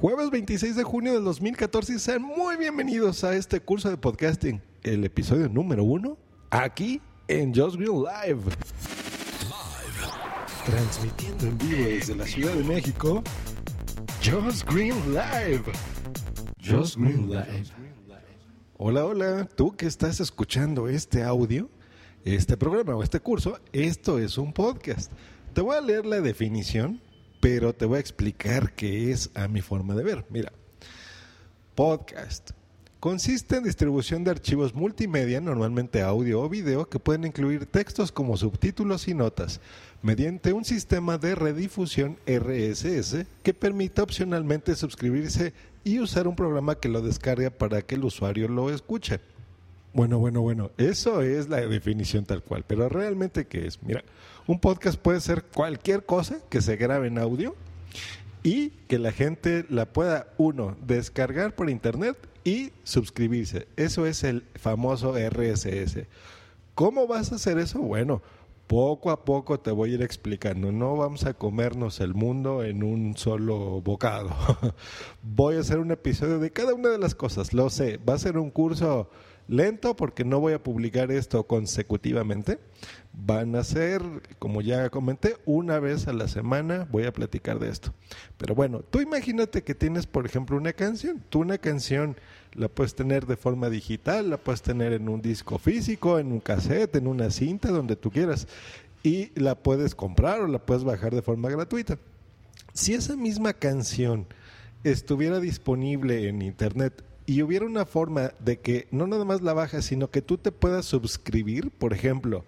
Jueves 26 de junio del 2014 y sean muy bienvenidos a este curso de podcasting, el episodio número uno, aquí en Just Green Live. Transmitiendo en vivo desde la Ciudad de México, Just Green Live. Just Green Live. Hola, hola, tú que estás escuchando este audio, este programa o este curso, esto es un podcast. Te voy a leer la definición pero te voy a explicar qué es a mi forma de ver. Mira, podcast. Consiste en distribución de archivos multimedia, normalmente audio o video, que pueden incluir textos como subtítulos y notas, mediante un sistema de redifusión RSS que permite opcionalmente suscribirse y usar un programa que lo descarga para que el usuario lo escuche. Bueno, bueno, bueno, eso es la definición tal cual, pero realmente qué es? Mira, un podcast puede ser cualquier cosa que se grabe en audio y que la gente la pueda, uno, descargar por internet y suscribirse. Eso es el famoso RSS. ¿Cómo vas a hacer eso? Bueno, poco a poco te voy a ir explicando. No vamos a comernos el mundo en un solo bocado. voy a hacer un episodio de cada una de las cosas. Lo sé, va a ser un curso lento porque no voy a publicar esto consecutivamente. Van a ser, como ya comenté, una vez a la semana voy a platicar de esto. Pero bueno, tú imagínate que tienes, por ejemplo, una canción. Tú una canción la puedes tener de forma digital, la puedes tener en un disco físico, en un cassette, en una cinta, donde tú quieras. Y la puedes comprar o la puedes bajar de forma gratuita. Si esa misma canción estuviera disponible en internet y hubiera una forma de que no nada más la bajas, sino que tú te puedas suscribir, por ejemplo,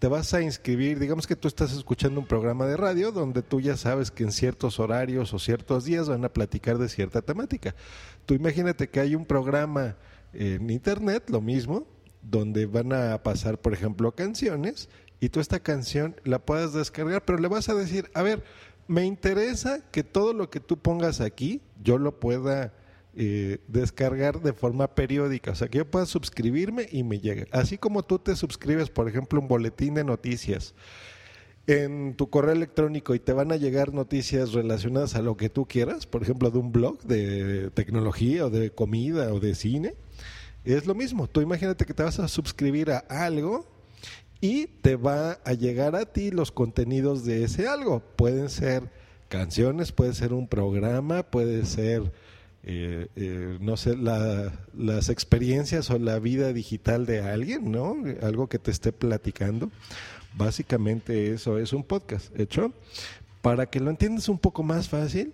te vas a inscribir, digamos que tú estás escuchando un programa de radio donde tú ya sabes que en ciertos horarios o ciertos días van a platicar de cierta temática. Tú imagínate que hay un programa en internet, lo mismo, donde van a pasar, por ejemplo, canciones y tú esta canción la puedas descargar, pero le vas a decir, a ver, me interesa que todo lo que tú pongas aquí yo lo pueda eh, descargar de forma periódica, o sea, que yo pueda suscribirme y me llegue. Así como tú te suscribes, por ejemplo, un boletín de noticias en tu correo electrónico y te van a llegar noticias relacionadas a lo que tú quieras, por ejemplo, de un blog de tecnología o de comida o de cine, es lo mismo. Tú imagínate que te vas a suscribir a algo y te va a llegar a ti los contenidos de ese algo. Pueden ser canciones, puede ser un programa, puede ser eh, eh, no sé, las experiencias o la vida digital de alguien, ¿no? Algo que te esté platicando. Básicamente eso es un podcast, ¿hecho? Para que lo entiendas un poco más fácil,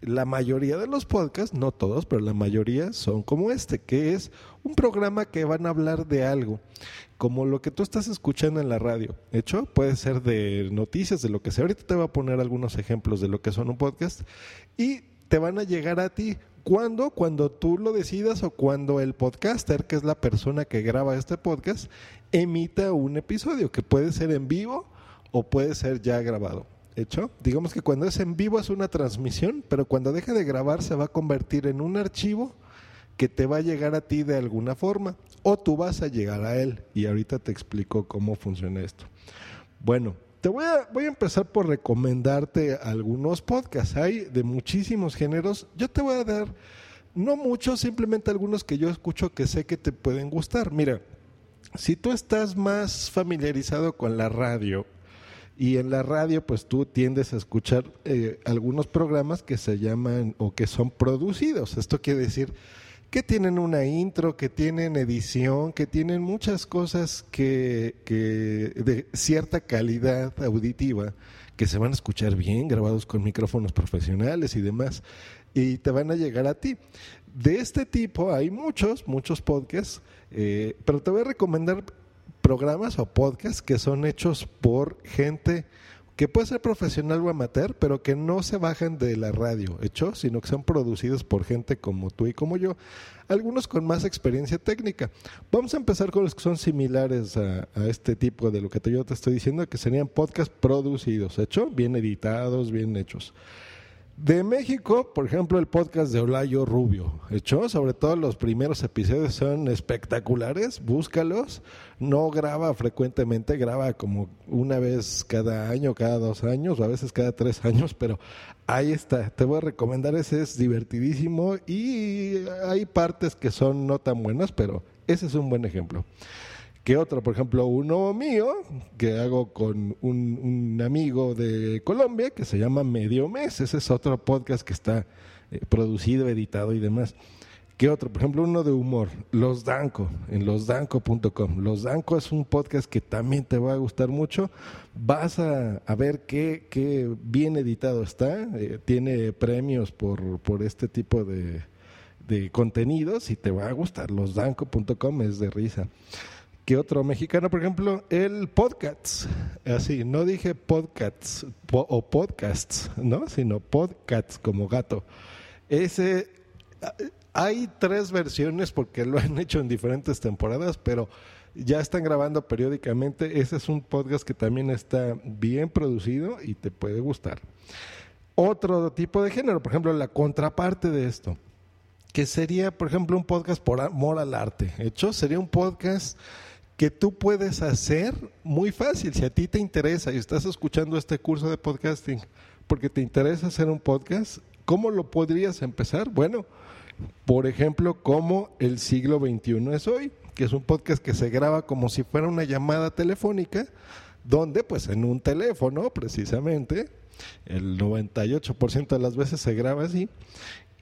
la mayoría de los podcasts, no todos, pero la mayoría son como este, que es un programa que van a hablar de algo, como lo que tú estás escuchando en la radio. ¿Hecho? Puede ser de noticias, de lo que sea. Ahorita te voy a poner algunos ejemplos de lo que son un podcast y te van a llegar a ti ¿Cuándo? Cuando tú lo decidas o cuando el podcaster, que es la persona que graba este podcast, emita un episodio, que puede ser en vivo o puede ser ya grabado. ¿Hecho? Digamos que cuando es en vivo es una transmisión, pero cuando deje de grabar se va a convertir en un archivo que te va a llegar a ti de alguna forma o tú vas a llegar a él. Y ahorita te explico cómo funciona esto. Bueno, te voy a, voy a empezar por recomendarte algunos podcasts. Hay de muchísimos géneros. Yo te voy a dar, no muchos, simplemente algunos que yo escucho que sé que te pueden gustar. Mira, si tú estás más familiarizado con la radio, y en la radio, pues tú tiendes a escuchar eh, algunos programas que se llaman o que son producidos. Esto quiere decir que tienen una intro, que tienen edición, que tienen muchas cosas que, de cierta calidad auditiva, que se van a escuchar bien, grabados con micrófonos profesionales y demás, y te van a llegar a ti. De este tipo hay muchos, muchos podcasts, eh, pero te voy a recomendar programas o podcasts que son hechos por gente que puede ser profesional o amateur, pero que no se bajan de la radio, hecho, sino que son producidos por gente como tú y como yo, algunos con más experiencia técnica. Vamos a empezar con los que son similares a, este tipo de lo que yo te estoy diciendo, que serían podcasts producidos, hecho, bien editados, bien hechos. De México, por ejemplo, el podcast de Olayo Rubio, hecho, sobre todo los primeros episodios son espectaculares, búscalos. No graba frecuentemente, graba como una vez cada año, cada dos años, o a veces cada tres años, pero ahí está. Te voy a recomendar, ese es divertidísimo y hay partes que son no tan buenas, pero ese es un buen ejemplo que otro, por ejemplo, uno mío, que hago con un, amigo de Colombia, que se llama Medio Mes. Ese es otro podcast que está eh, producido, editado y demás. ¿Qué otro? Por ejemplo, uno de humor, Los Danco, en losdanco.com. Los Danco es un podcast que también te va a gustar mucho. Vas a, ver qué, qué, bien editado está. Eh, tiene premios por, por este tipo de, de contenidos y te va a gustar. Losdanco.com es de risa que otro mexicano, por ejemplo, el podcast. Así, no dije podcasts o podcasts, ¿no? Sino podcasts como gato. Ese hay tres versiones porque lo han hecho en diferentes temporadas, pero ya están grabando periódicamente. Ese es un podcast que también está bien producido y te puede gustar. Otro tipo de género, por ejemplo, la contraparte de esto, que sería, por ejemplo, un podcast por amor al arte. Hecho, sería un podcast que tú puedes hacer muy fácil. Si a ti te interesa y estás escuchando este curso de podcasting porque te interesa hacer un podcast, ¿cómo lo podrías empezar? Bueno, por ejemplo, como el siglo XXI es hoy, que es un podcast que se graba como si fuera una llamada telefónica, donde pues en un teléfono precisamente, el 98% de las veces se graba así,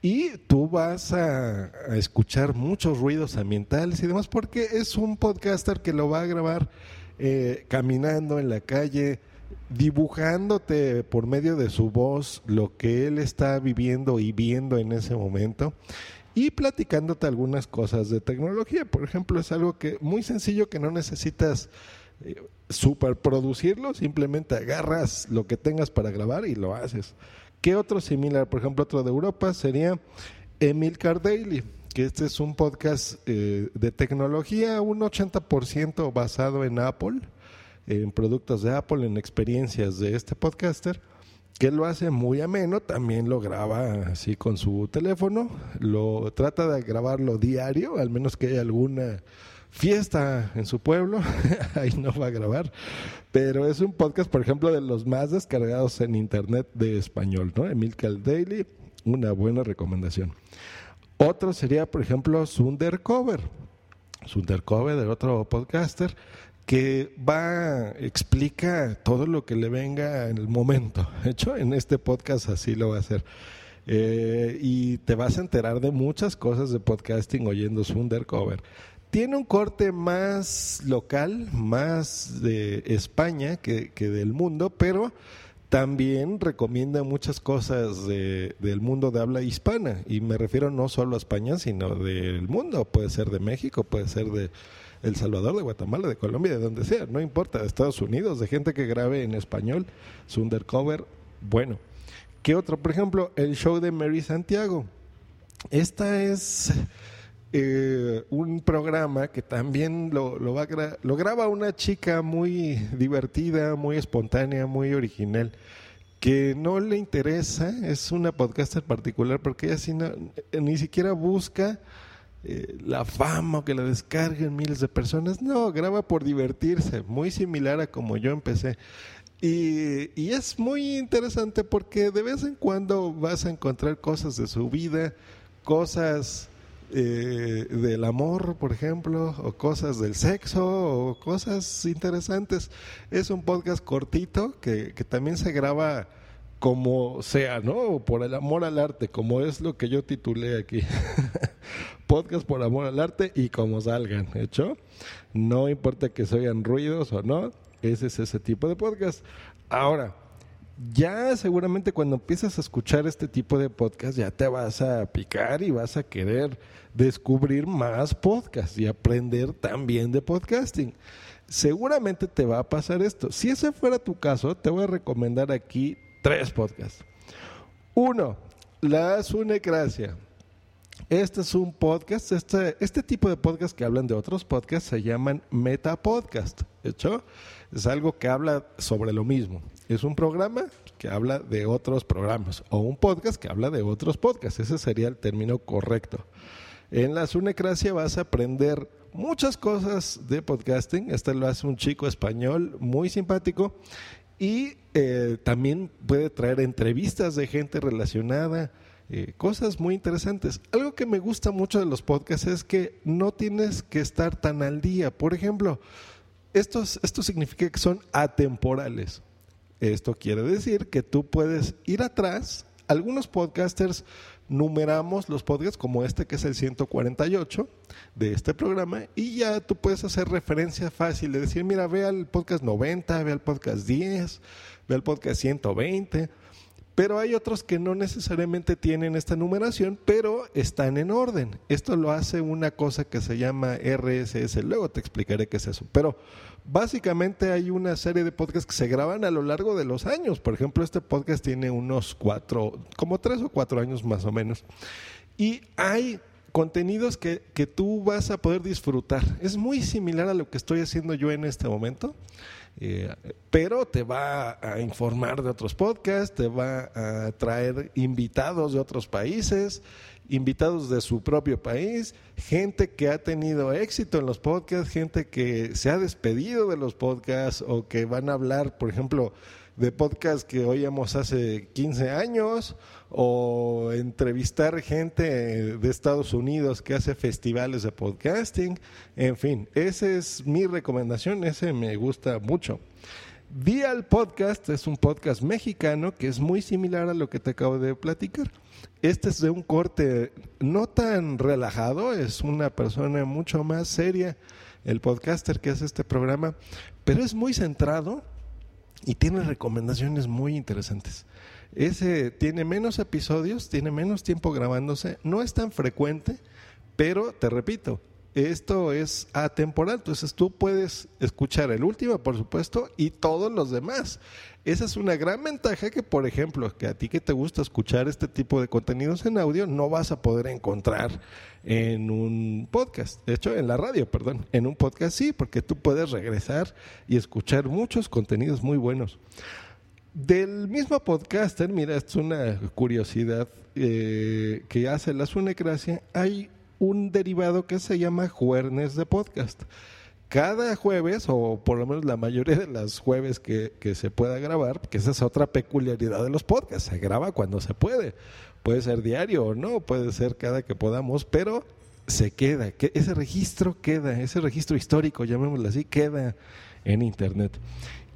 y tú vas a, escuchar muchos ruidos ambientales y demás porque es un podcaster que lo va a grabar eh, caminando en la calle, dibujándote por medio de su voz lo que él está viviendo y viendo en ese momento y platicándote algunas cosas de tecnología. Por ejemplo, es algo que muy sencillo que no necesitas eh, superproducirlo, simplemente agarras lo que tengas para grabar y lo haces. ¿Qué otro similar? Por ejemplo, otro de Europa sería Emilcar Daily, que este es un podcast eh, de tecnología, un 80% basado en Apple, en productos de Apple, en experiencias de este podcaster, que lo hace muy ameno, también lo graba así con su teléfono, lo trata de grabarlo diario, al menos que haya alguna fiesta en su pueblo, ahí no va a grabar, pero es un podcast, por ejemplo, de los más descargados en internet de español, ¿no? Emilcar Daily, una buena recomendación. Otro sería, por ejemplo, Sundercover. Sundercover, de otro podcaster, que va, explica todo lo que le venga en el momento. Hecho, en este podcast así lo va a hacer. Eh, y te vas a enterar de muchas cosas de podcasting oyendo Sundercover. Tiene un corte más local, más de España que, del mundo, pero también recomienda muchas cosas del mundo de habla hispana. Y me refiero no solo a España, sino del mundo. Puede ser de México, puede ser de El Salvador, de Guatemala, de Colombia, de donde sea. No importa, de Estados Unidos, de gente que grabe en español. Su undercover, bueno. ¿Qué otro? Por ejemplo, el show de Mary Santiago. Esta es eh, un programa que también lo, va lo graba una chica muy divertida, muy espontánea, muy original, que no le interesa, es una podcaster particular porque ella ni siquiera busca eh, la fama o que la descarguen miles de personas, no, graba por divertirse, muy similar a como yo empecé. Y es muy interesante porque de vez en cuando vas a encontrar cosas de su vida, cosas eh, del amor, por ejemplo, o cosas del sexo, o cosas interesantes. Es un podcast cortito que, que también se graba como sea, ¿no? Por el amor al arte, como es lo que yo titulé aquí. podcast por amor al arte y como salgan, ¿hecho? No importa que se oigan ruidos o no, ese es ese tipo de podcast. Ahora, ya seguramente cuando empiezas a escuchar este tipo de podcast ya te vas a picar y vas a querer descubrir más podcasts y aprender también de podcasting. Seguramente te va a pasar esto. Si ese fuera tu caso, te voy a recomendar aquí tres podcasts. Uno, La Sunecracia. Este es un podcast, este, este tipo de podcast que hablan de otros podcasts se llaman metapodcast. ¿Hecho? Es algo que habla sobre lo mismo. es un programa que habla de otros programas o un podcast que habla de otros podcasts. Ese sería el término correcto. En la Sunecracia vas a aprender muchas cosas de podcasting. Este lo hace un chico español muy simpático y eh, también puede traer entrevistas de gente relacionada. Eh, cosas muy interesantes. Algo que me gusta mucho de los podcasts es que no tienes que estar tan al día. Por ejemplo, esto significa que son atemporales. Esto quiere decir que tú puedes ir atrás. Algunos podcasters numeramos los podcasts como este que es el 148 de este programa y ya tú puedes hacer referencia fácil de decir, mira, ve al podcast 90, ve al podcast 10, ve al podcast 120 pero hay otros que no necesariamente tienen esta numeración, pero están en orden. Esto lo hace una cosa que se llama RSS. Luego te explicaré qué es eso. Pero básicamente hay una serie de podcasts que se graban a lo largo de los años. Por ejemplo, este podcast tiene unos cuatro, como tres o cuatro años más o menos. Y hay contenidos que, que tú vas a poder disfrutar. Es muy similar a lo que estoy haciendo yo en este momento. Eh, pero te va a informar de otros podcasts, te va a traer invitados de otros países, invitados de su propio país, gente que ha tenido éxito en los podcasts, gente que se ha despedido de los podcasts o que van a hablar, por ejemplo, de podcasts que oíamos hace 15 años o entrevistar gente de Estados Unidos que hace festivales de podcasting. En fin, esa es mi recomendación, ese me gusta mucho. Dial Podcast es un podcast mexicano que es muy similar a lo que te acabo de platicar. Este es de un corte no tan relajado, es una persona mucho más seria, el podcaster que hace este programa, pero es muy centrado y tiene recomendaciones muy interesantes. Ese tiene menos episodios, tiene menos tiempo grabándose, no es tan frecuente, pero te repito, esto es atemporal, entonces tú puedes escuchar el último, por supuesto, y todos los demás. Esa es una gran ventaja que, por ejemplo, que a ti que te gusta escuchar este tipo de contenidos en audio, no vas a poder encontrar en un podcast. De hecho, en la radio, perdón. En un podcast sí, porque tú puedes regresar y escuchar muchos contenidos muy buenos. Del mismo podcaster, mira, esto es una curiosidad eh, que hace la Sunecracia, hay un derivado que se llama Juernes de Podcast. Cada jueves, o por lo menos la mayoría de las jueves que, que se pueda grabar, que esa es otra peculiaridad de los podcasts, se graba cuando se puede. Puede ser diario o no, puede ser cada que podamos, pero se queda, que ese registro queda, ese registro histórico, llamémoslo así, queda en Internet.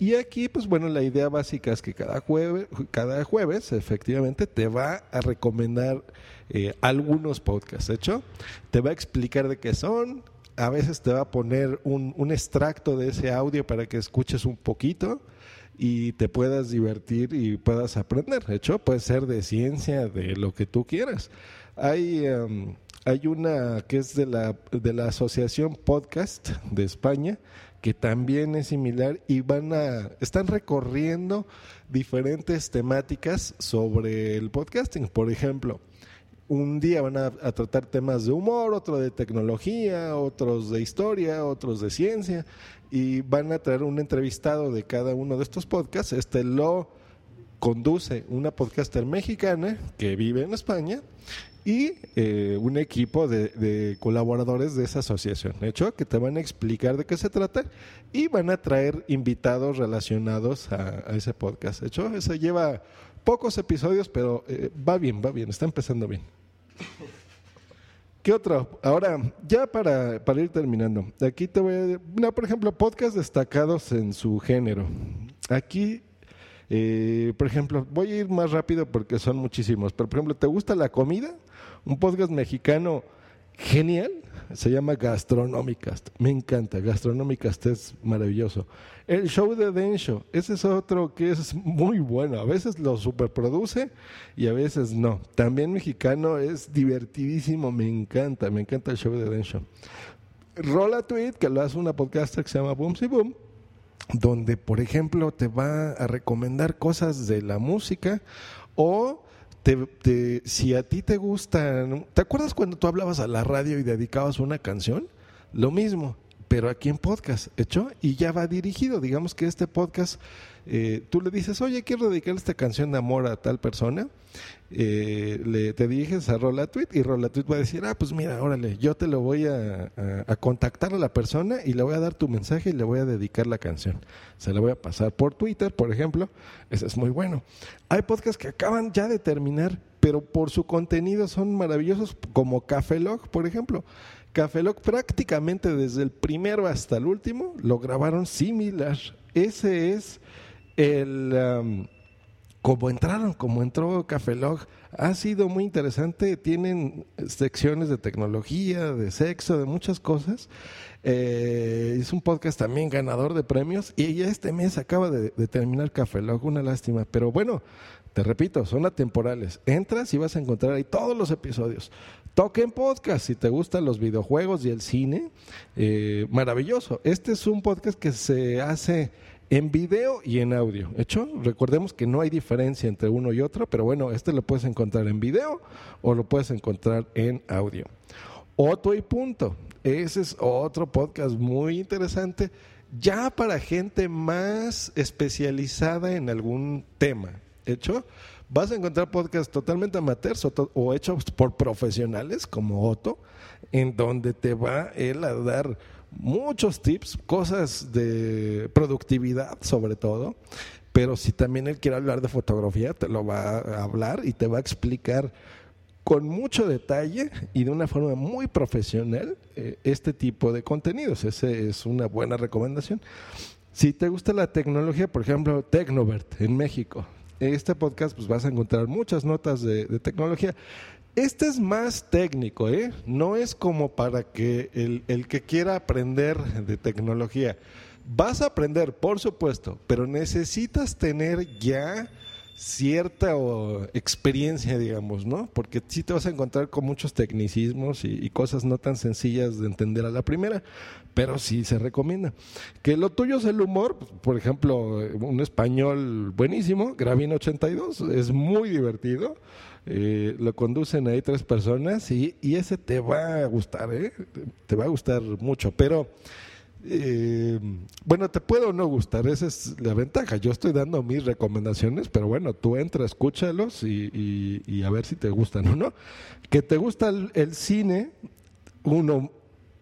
Y aquí, pues bueno, la idea básica es que cada jueves, cada jueves efectivamente te va a recomendar eh, algunos podcasts. ¿De hecho? Te va a explicar de qué son. A veces te va a poner un, extracto de ese audio para que escuches un poquito y te puedas divertir y puedas aprender. De hecho, puede ser de ciencia, de lo que tú quieras. Hay, em, hay una que es de la, de la Asociación Podcast de España, que también es similar y van a están recorriendo diferentes temáticas sobre el podcasting. Por ejemplo, un día van a, tratar temas de humor, otro de tecnología, otros de historia, otros de ciencia y van a traer un entrevistado de cada uno de estos podcasts. Este lo conduce una podcaster mexicana que vive en España y eh, un equipo de, colaboradores de esa asociación. De hecho, que te van a explicar de qué se trata y van a traer invitados relacionados a, ese podcast. De hecho, eso lleva pocos episodios, pero eh, va bien, va bien, está empezando bien. ¿Qué otro? Ahora, ya para, para ir terminando, aquí te voy a... por ejemplo, podcast destacados en su género. Aquí eh, por ejemplo, voy a ir más rápido porque son muchísimos, pero por ejemplo, ¿te gusta la comida? Un podcast mexicano genial, se llama Gastronómicast. Me encanta, Gastronómicast es maravilloso. El show de Densho, ese es otro que es muy bueno. A veces lo superproduce y a veces no. También mexicano es divertidísimo, me encanta, me encanta el show de Densho. Rola Tweet, que lo hace una podcaster que se llama Boom Boom donde, por ejemplo, te va a recomendar cosas de la música o te, si a ti te gusta, ¿te acuerdas cuando tú hablabas a la radio y dedicabas una canción? Lo mismo, pero aquí en podcast, ¿hecho? Y ya va dirigido. Digamos que este podcast, eh, tú le dices, oye, quiero dedicar esta canción de amor a tal persona. Eh, le, te diriges a Rolatweet y Rolatweet va a decir, ah, pues mira, órale, yo te lo voy a, a, contactar a la persona y le voy a dar tu mensaje y le voy a dedicar la canción. Se la voy a pasar por Twitter, por ejemplo. Eso es muy bueno. Hay podcasts que acaban ya de terminar, pero por su contenido son maravillosos, como Café Log, por ejemplo. Café Lock prácticamente desde el primero hasta el último lo grabaron similar. Ese es el... como entraron, como entró Café Log, ha sido muy interesante. Tienen secciones de tecnología, de sexo, de muchas cosas. Eh, es un podcast también ganador de premios y este mes acaba de, terminar Café Log, una lástima. Pero bueno, te repito, son atemporales. Entras y vas a encontrar ahí todos los episodios. Toquen podcast si te gustan los videojuegos y el cine. Eh, maravilloso. Este es un podcast que se hace en video y en audio. ¿Hecho? Recordemos que no hay diferencia entre uno y otro, pero bueno, este lo puedes encontrar en video o lo puedes encontrar en audio. Otro y punto. Ese es otro podcast muy interesante, ya para gente más especializada en algún tema hecho, vas a encontrar podcasts totalmente amateurs o, hechos por profesionales como Otto, en donde te va él a dar muchos tips, cosas de productividad sobre todo, pero si también él quiere hablar de fotografía, te lo va a hablar y te va a explicar con mucho detalle y de una forma muy profesional eh, este tipo de contenidos. Esa es una buena recomendación. Si te gusta la tecnología, por ejemplo, Tecnovert en México, este podcast pues vas a encontrar muchas notas de, tecnología. Este es más técnico, ¿eh? No es como para que el, el, que quiera aprender de tecnología. Vas a aprender, por supuesto, pero necesitas tener ya cierta experiencia, digamos, ¿no? Porque sí te vas a encontrar con muchos tecnicismos y, cosas no tan sencillas de entender a la primera, pero sí se recomienda. Que lo tuyo es el humor, por ejemplo, un español buenísimo, Gravino 82, es muy divertido. Eh, lo conducen ahí tres personas y, y ese te va a gustar, ¿eh? Te va a gustar mucho, pero eh, bueno, te puede o no gustar, esa es la ventaja. Yo estoy dando mis recomendaciones, pero bueno, tú entra, escúchalos y, a ver si te gustan o no. Que te gusta el, cine, uno,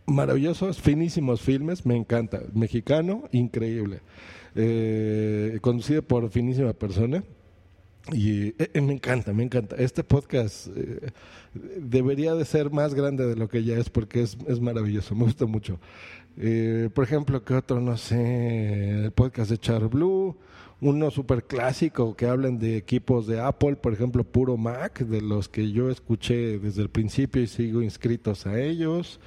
maravillosos, finísimos filmes, me encanta. Mexicano, increíble. Eh, conducido por finísima persona. Y eh, me encanta, me encanta. Este podcast debería de ser más grande de lo que ya es porque es, es maravilloso, me gusta mucho. Eh, por ejemplo, que otro, no sé, el podcast de Char Blue, uno súper clásico que hablan de equipos de Apple, por ejemplo, puro Mac, de los que yo escuché desde el principio y sigo inscritos a ellos.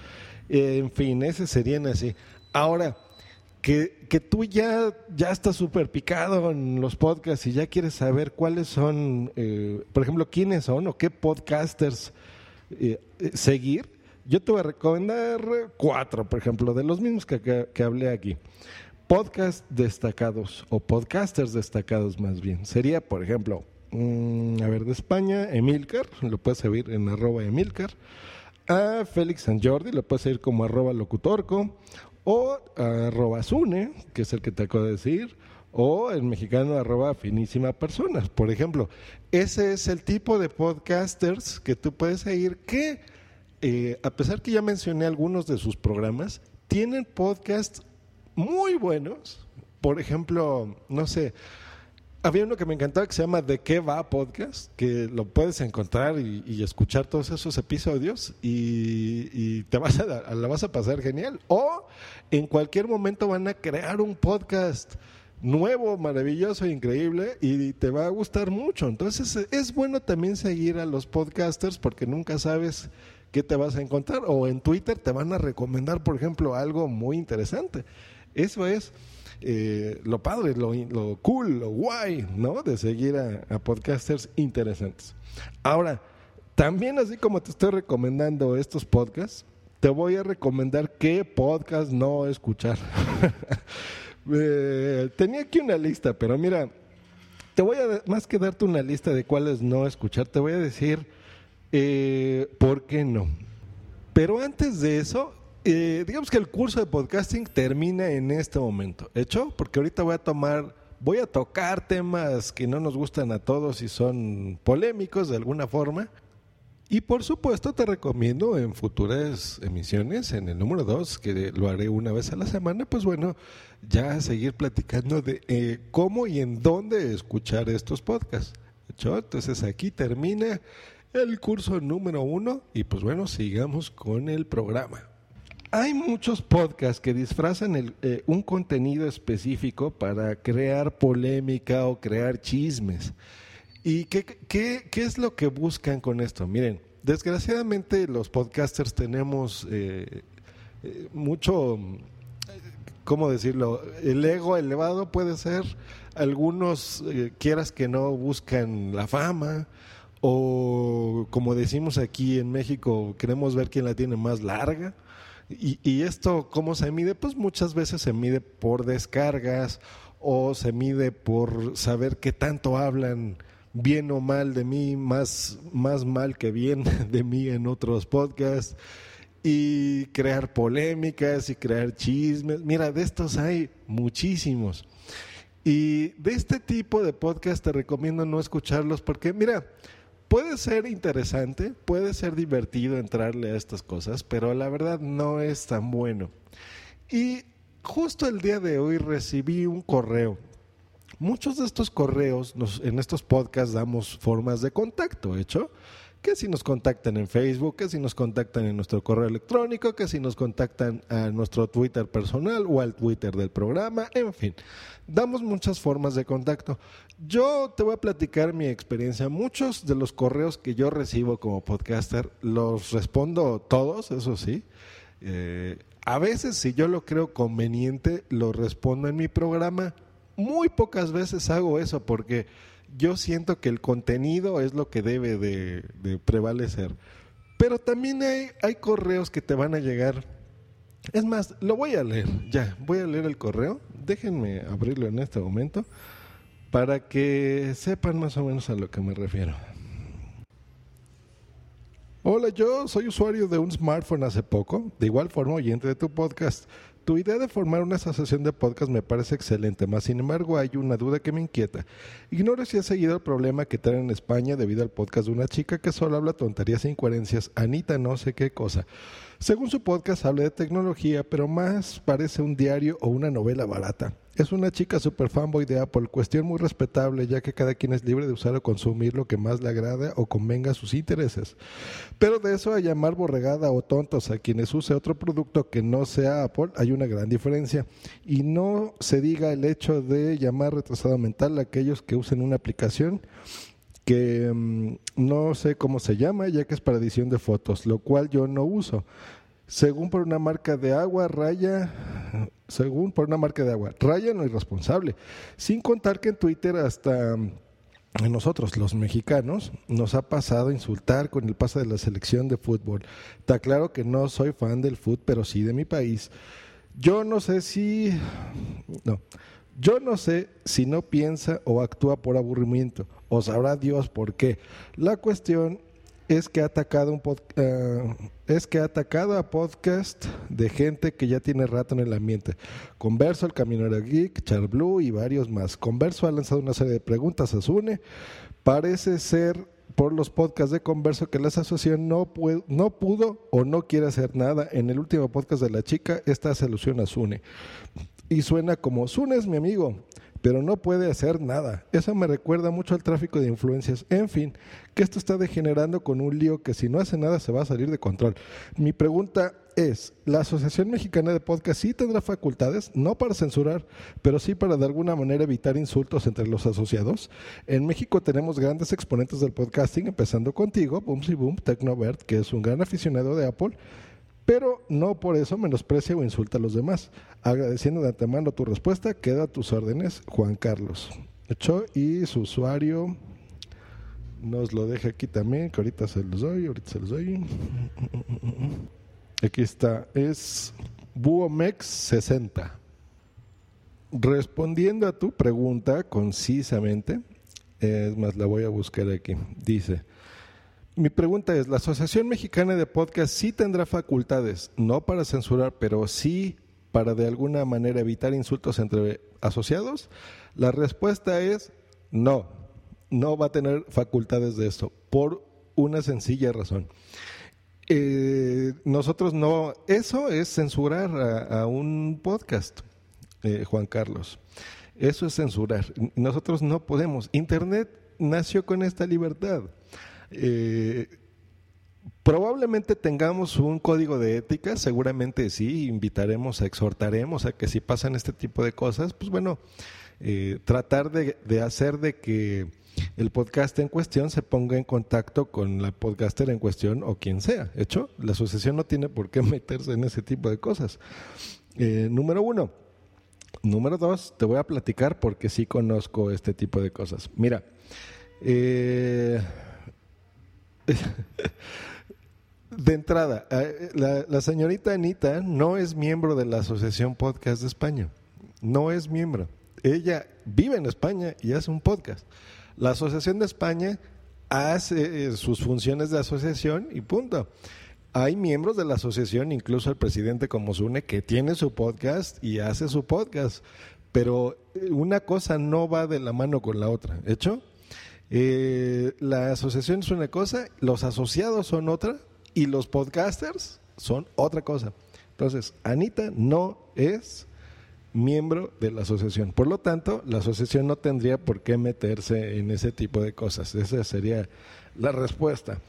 Eh, en fin, ese serían así. Ahora, que, que tú ya, ya estás súper picado en los podcasts y ya quieres saber cuáles son, eh, por ejemplo, quiénes son o qué podcasters seguir yo te voy a recomendar cuatro, por ejemplo, de los mismos que, que, hablé aquí. Podcast destacados o podcasters destacados más bien. Sería, por ejemplo, mm, a ver, de España, Emilcar, lo puedes seguir en arroba Emilcar. A Félix San Jordi, lo puedes seguir como arroba locutorco. O arroba Zune, que es el que te acabo de decir. O el mexicano arroba finísima personas. Por ejemplo, ese es el tipo de podcasters que tú puedes seguir que eh, a pesar que ya mencioné algunos de sus programas, tienen podcasts muy buenos. Por ejemplo, no sé, había uno que me encantaba que se llama De qué va podcast, que lo puedes encontrar y, escuchar todos esos episodios y, te vas a, la vas a pasar genial. O en cualquier momento van a crear un podcast nuevo, maravilloso, increíble y te va a gustar mucho. Entonces es bueno también seguir a los podcasters porque nunca sabes qué te vas a encontrar. O en Twitter te van a recomendar, por ejemplo, algo muy interesante. Eso es eh, lo padre, lo, cool, lo guay, ¿no? De seguir a, podcasters interesantes. Ahora, también así como te estoy recomendando estos podcasts, te voy a recomendar qué podcast no escuchar. Eh, tenía aquí una lista, pero mira, te voy a, más que darte una lista de cuáles no escuchar, te voy a decir eh, ¿Por qué no? Pero antes de eso, eh, digamos que el curso de podcasting termina en este momento, ¿hecho? Porque ahorita voy a tomar, voy a tocar temas que no nos gustan a todos y son polémicos de alguna forma. Y por supuesto te recomiendo en futuras emisiones, en el número 2, que lo haré una vez a la semana, pues bueno, ya seguir platicando de eh, cómo y en dónde escuchar estos podcasts. ¿Hecho? Entonces aquí termina el curso número uno y pues bueno, sigamos con el programa. Hay muchos podcasts que disfrazan eh, un contenido específico para crear polémica o crear chismes. ¿Y qué, qué, qué es lo que buscan con esto? Miren, desgraciadamente los podcasters tenemos eh, eh, mucho, ¿cómo decirlo? El ego elevado puede ser. Algunos, quieras que no, buscan la fama o como decimos aquí en México, queremos ver quién la tiene más larga. Y, esto, ¿cómo se mide? Pues muchas veces se mide por descargas o se mide por saber qué tanto hablan bien o mal de mí, más, más mal que bien de mí en otros podcasts, y crear polémicas y crear chismes. Mira, de estos hay muchísimos. Y de este tipo de podcast te recomiendo no escucharlos porque, mira, puede ser interesante, puede ser divertido entrarle a estas cosas, pero la verdad no es tan bueno. Y justo el día de hoy recibí un correo. Muchos de estos correos, en estos podcasts damos formas de contacto, ¿hecho? Que si nos contactan en Facebook, que si nos contactan en nuestro correo electrónico, que si nos contactan a nuestro Twitter personal o al Twitter del programa, en fin, damos muchas formas de contacto. Yo te voy a platicar mi experiencia. Muchos de los correos que yo recibo como podcaster los respondo todos, eso sí. Eh, a veces, si yo lo creo conveniente, lo respondo en mi programa. Muy pocas veces hago eso porque yo siento que el contenido es lo que debe de, prevalecer. Pero también hay, hay correos que te van a llegar. Es más, lo voy a leer, ya, voy a leer el correo. Déjenme abrirlo en este momento para que sepan más o menos a lo que me refiero. Hola, yo soy usuario de un smartphone hace poco, de igual forma oyente de tu podcast. Tu idea de formar una asociación de podcast me parece excelente, más sin embargo hay una duda que me inquieta. Ignoro si has seguido el problema que traen en España debido al podcast de una chica que solo habla tonterías e incoherencias, Anita no sé qué cosa. Según su podcast habla de tecnología, pero más parece un diario o una novela barata. Es una chica super fanboy de Apple, cuestión muy respetable ya que cada quien es libre de usar o consumir lo que más le agrada o convenga a sus intereses. Pero de eso a llamar borregada o tontos a quienes use otro producto que no sea Apple hay una gran diferencia. Y no se diga el hecho de llamar retrasado mental a aquellos que usen una aplicación que mm, no sé cómo se llama, ya que es para edición de fotos, lo cual yo no uso. Según por una marca de agua, raya, según por una marca de agua, raya no irresponsable. Sin contar que en Twitter hasta mm, nosotros, los mexicanos, nos ha pasado a insultar con el paso de la selección de fútbol. Está claro que no soy fan del fútbol, pero sí de mi país. Yo no sé si... No. Yo no sé si no piensa o actúa por aburrimiento, o sabrá Dios por qué. La cuestión es que ha atacado un uh, es que ha atacado a podcast de gente que ya tiene rato en el ambiente. Converso, el Caminero Geek, Charblue y varios más. Converso ha lanzado una serie de preguntas a Sune. Parece ser por los podcasts de Converso que la asociación no, no pudo o no quiere hacer nada. En el último podcast de la chica, esta se alusión a Sune. Y suena como, Sune es mi amigo pero no puede hacer nada. Eso me recuerda mucho al tráfico de influencias. En fin, que esto está degenerando con un lío que si no hace nada se va a salir de control. Mi pregunta es, ¿la Asociación Mexicana de Podcast sí tendrá facultades? No para censurar, pero sí para de alguna manera evitar insultos entre los asociados. En México tenemos grandes exponentes del podcasting, empezando contigo, Boomsy Boom, Tecnovert, que es un gran aficionado de Apple pero no por eso menosprecia o insulta a los demás. Agradeciendo de antemano tu respuesta, queda a tus órdenes, Juan Carlos. Hecho, y su usuario nos lo deja aquí también, que ahorita se los doy, ahorita se los doy. Aquí está, es Buomex60. Respondiendo a tu pregunta concisamente, es más, la voy a buscar aquí. Dice, mi pregunta es, ¿la Asociación Mexicana de Podcast sí tendrá facultades, no para censurar, pero sí para de alguna manera evitar insultos entre asociados? La respuesta es no, no va a tener facultades de eso, por una sencilla razón. Eh, nosotros no, eso es censurar a, un podcast, eh, Juan Carlos. Eso es censurar. Nosotros no podemos. Internet nació con esta libertad. Eh, probablemente tengamos un código de ética, seguramente sí, invitaremos, exhortaremos a que si pasan este tipo de cosas, pues bueno, eh, tratar de, hacer de que el podcast en cuestión se ponga en contacto con la podcaster en cuestión o quien sea. Hecho, la asociación no tiene por qué meterse en ese tipo de cosas. Eh, número uno. Número dos, te voy a platicar porque sí conozco este tipo de cosas. Mira, eh, de entrada, eh, la, señorita Anita no es miembro de la Asociación Podcast de España. No es miembro. Ella vive en España y hace un podcast. La Asociación de España hace eh, sus funciones de asociación y punto. Hay miembros de la asociación, incluso el presidente como Sune, que tiene su podcast y hace su podcast. Pero una cosa no va de la mano con la otra. ¿Hecho? Eh, la asociación es una cosa, los asociados son otra y los podcasters son otra cosa. Entonces, Anita no es miembro de la asociación. Por lo tanto, la asociación no tendría por qué meterse en ese tipo de cosas. Esa sería la respuesta.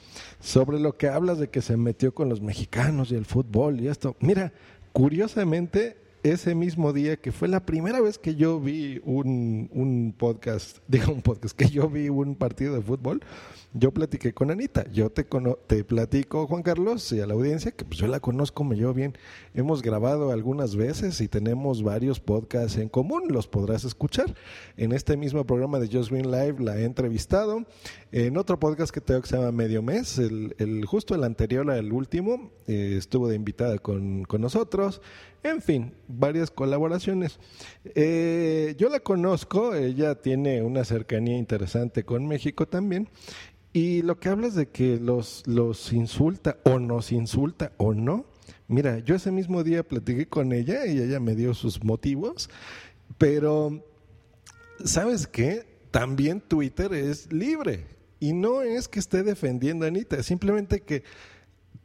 Sobre lo que hablas de que se metió con los mexicanos y el fútbol y esto. Mira, curiosamente, ese mismo día que fue la primera vez que yo vi un, un podcast, digo un podcast, que yo vi un partido de fútbol, yo platiqué con Anita. Yo te, te platico, Juan Carlos, y a la audiencia, que pues yo la conozco, me llevo bien. Hemos grabado algunas veces y tenemos varios podcasts en común, los podrás escuchar. En este mismo programa de Just Green Live la he entrevistado. En otro podcast que tengo que se llama Medio Mes, el, justo el anterior al último, eh, estuvo de invitada con, con nosotros. En fin, varias colaboraciones. Eh, yo la conozco, ella tiene una cercanía interesante con México también. Y lo que hablas de que los, los insulta o nos insulta o no, mira, yo ese mismo día platiqué con ella y ella me dio sus motivos, pero ¿sabes qué? También Twitter es libre y no es que esté defendiendo a Anita, simplemente que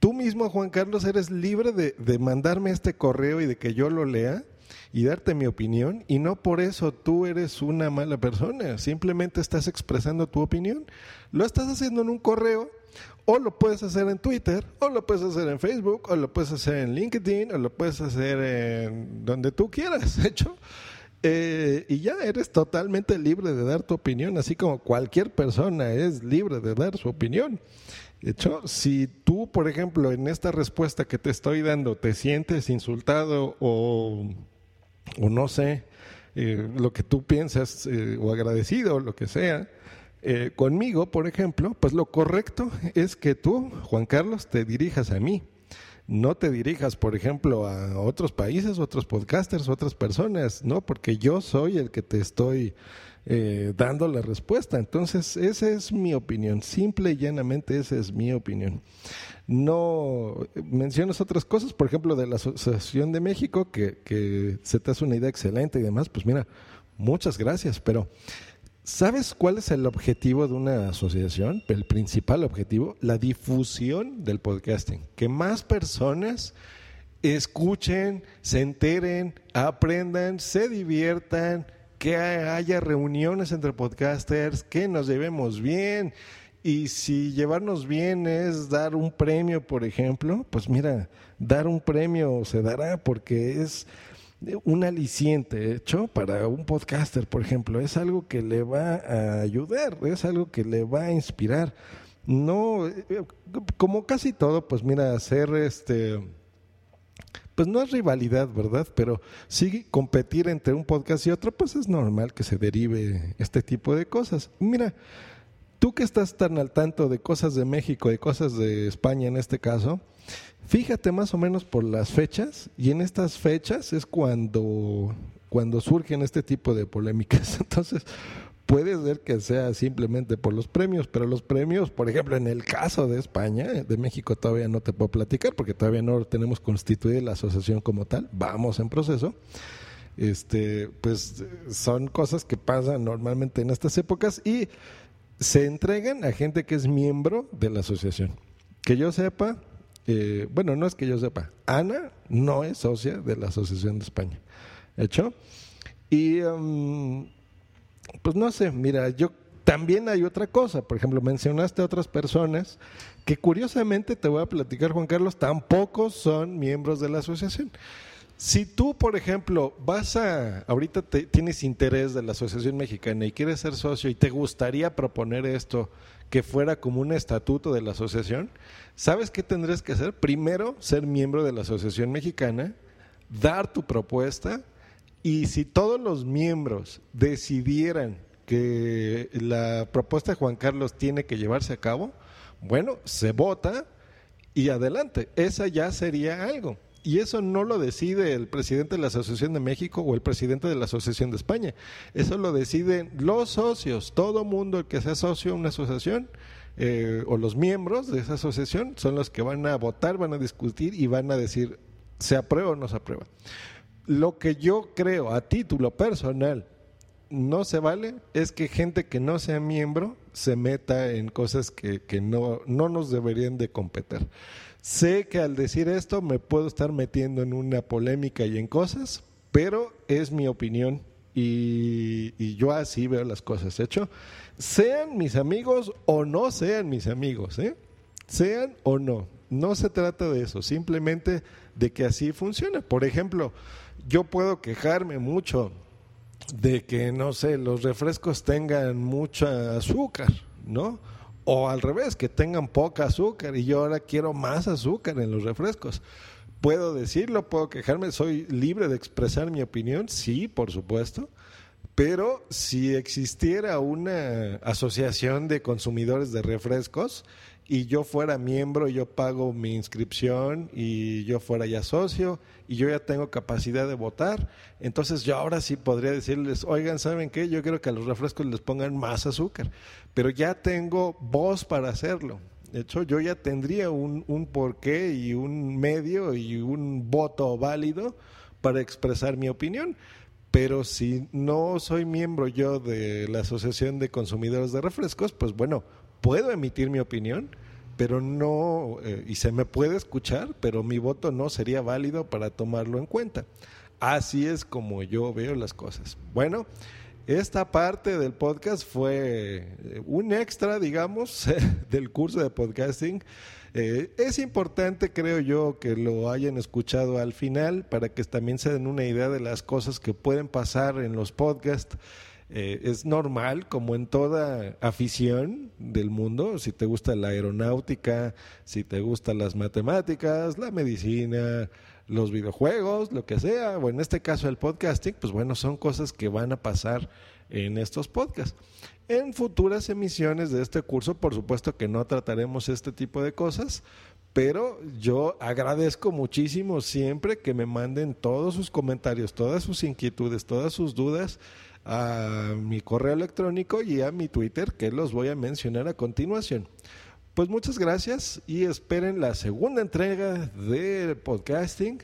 tú mismo, Juan Carlos, eres libre de, mandarme este correo y de que yo lo lea y darte mi opinión y no por eso tú eres una mala persona, simplemente estás expresando tu opinión. Lo estás haciendo en un correo o lo puedes hacer en Twitter, o lo puedes hacer en Facebook, o lo puedes hacer en LinkedIn, o lo puedes hacer en donde tú quieras, hecho. Eh, y ya eres totalmente libre de dar tu opinión, así como cualquier persona es libre de dar su opinión. De hecho, si tú, por ejemplo, en esta respuesta que te estoy dando, te sientes insultado o o no sé, eh, lo que tú piensas eh, o agradecido o lo que sea, eh, conmigo, por ejemplo, pues lo correcto es que tú, Juan Carlos, te dirijas a mí. No te dirijas, por ejemplo, a otros países, otros podcasters, otras personas, ¿no? Porque yo soy el que te estoy dando la respuesta. Entonces, esa es mi opinión. Simple y llanamente, esa es mi opinión no mencionas otras cosas, por ejemplo, de la Asociación de México, que, que se te hace una idea excelente y demás, pues mira, muchas gracias, pero ¿sabes cuál es el objetivo de una asociación? El principal objetivo, la difusión del podcasting, que más personas escuchen, se enteren, aprendan, se diviertan, que haya reuniones entre podcasters, que nos llevemos bien, y si llevarnos bien es dar un premio, por ejemplo, pues mira, dar un premio se dará porque es un aliciente hecho para un podcaster, por ejemplo, es algo que le va a ayudar, es algo que le va a inspirar. No, como casi todo, pues mira, hacer este, pues no es rivalidad, ¿verdad? Pero sí competir entre un podcast y otro, pues es normal que se derive este tipo de cosas. Mira, Tú que estás tan al tanto de cosas de México, de cosas de España en este caso, fíjate más o menos por las fechas y en estas fechas es cuando, cuando surgen este tipo de polémicas. Entonces, puede ser que sea simplemente por los premios, pero los premios, por ejemplo, en el caso de España, de México todavía no te puedo platicar porque todavía no tenemos constituida la asociación como tal, vamos en proceso. Este, pues son cosas que pasan normalmente en estas épocas y se entregan a gente que es miembro de la asociación. Que yo sepa, eh, bueno, no es que yo sepa, Ana no es socia de la Asociación de España. ¿Hecho? Y um, pues no sé, mira, yo también hay otra cosa, por ejemplo, mencionaste a otras personas que curiosamente te voy a platicar, Juan Carlos, tampoco son miembros de la asociación. Si tú, por ejemplo, vas a, ahorita tienes interés de la Asociación Mexicana y quieres ser socio y te gustaría proponer esto que fuera como un estatuto de la asociación, ¿sabes qué tendrías que hacer? Primero, ser miembro de la Asociación Mexicana, dar tu propuesta y si todos los miembros decidieran que la propuesta de Juan Carlos tiene que llevarse a cabo, bueno, se vota y adelante. Esa ya sería algo. Y eso no lo decide el presidente de la Asociación de México o el presidente de la Asociación de España. Eso lo deciden los socios. Todo mundo que sea socio de una asociación eh, o los miembros de esa asociación son los que van a votar, van a discutir y van a decir se aprueba o no se aprueba. Lo que yo creo a título personal no se vale es que gente que no sea miembro se meta en cosas que, que no, no nos deberían de competir. Sé que al decir esto me puedo estar metiendo en una polémica y en cosas, pero es mi opinión y, yo así veo las cosas. Hecho, sean mis amigos o no sean mis amigos, ¿eh? sean o no. No se trata de eso, simplemente de que así funciona. Por ejemplo, yo puedo quejarme mucho de que, no sé, los refrescos tengan mucha azúcar, ¿no? O al revés, que tengan poca azúcar y yo ahora quiero más azúcar en los refrescos. ¿Puedo decirlo? ¿Puedo quejarme? ¿Soy libre de expresar mi opinión? Sí, por supuesto. Pero si existiera una asociación de consumidores de refrescos, y yo fuera miembro, yo pago mi inscripción y yo fuera ya socio y yo ya tengo capacidad de votar, entonces yo ahora sí podría decirles, oigan, ¿saben qué? Yo quiero que a los refrescos les pongan más azúcar, pero ya tengo voz para hacerlo. De hecho, yo ya tendría un, un porqué y un medio y un voto válido para expresar mi opinión. Pero si no soy miembro yo de la Asociación de Consumidores de Refrescos, pues bueno, puedo emitir mi opinión, pero no, eh, y se me puede escuchar, pero mi voto no sería válido para tomarlo en cuenta. Así es como yo veo las cosas. Bueno, esta parte del podcast fue eh, un extra, digamos, del curso de podcasting. Eh, es importante, creo yo, que lo hayan escuchado al final para que también se den una idea de las cosas que pueden pasar en los podcasts. Eh, es normal, como en toda afición del mundo, si te gusta la aeronáutica, si te gustan las matemáticas, la medicina, los videojuegos, lo que sea, o en este caso el podcasting, pues bueno, son cosas que van a pasar en estos podcasts. En futuras emisiones de este curso, por supuesto que no trataremos este tipo de cosas, pero yo agradezco muchísimo siempre que me manden todos sus comentarios, todas sus inquietudes, todas sus dudas a mi correo electrónico y a mi Twitter, que los voy a mencionar a continuación. Pues muchas gracias y esperen la segunda entrega del podcasting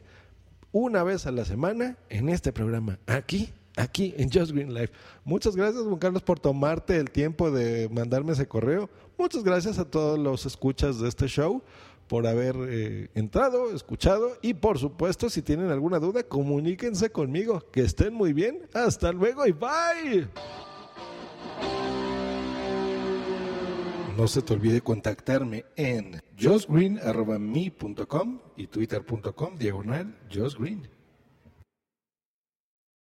una vez a la semana en este programa, aquí, aquí en Just Green Life. Muchas gracias, Juan Carlos, por tomarte el tiempo de mandarme ese correo. Muchas gracias a todos los escuchas de este show por haber eh, entrado, escuchado y por supuesto si tienen alguna duda comuníquense conmigo. Que estén muy bien. Hasta luego y bye. No se te olvide contactarme en josgreen.me.com y twitter.com diagonal josgreen.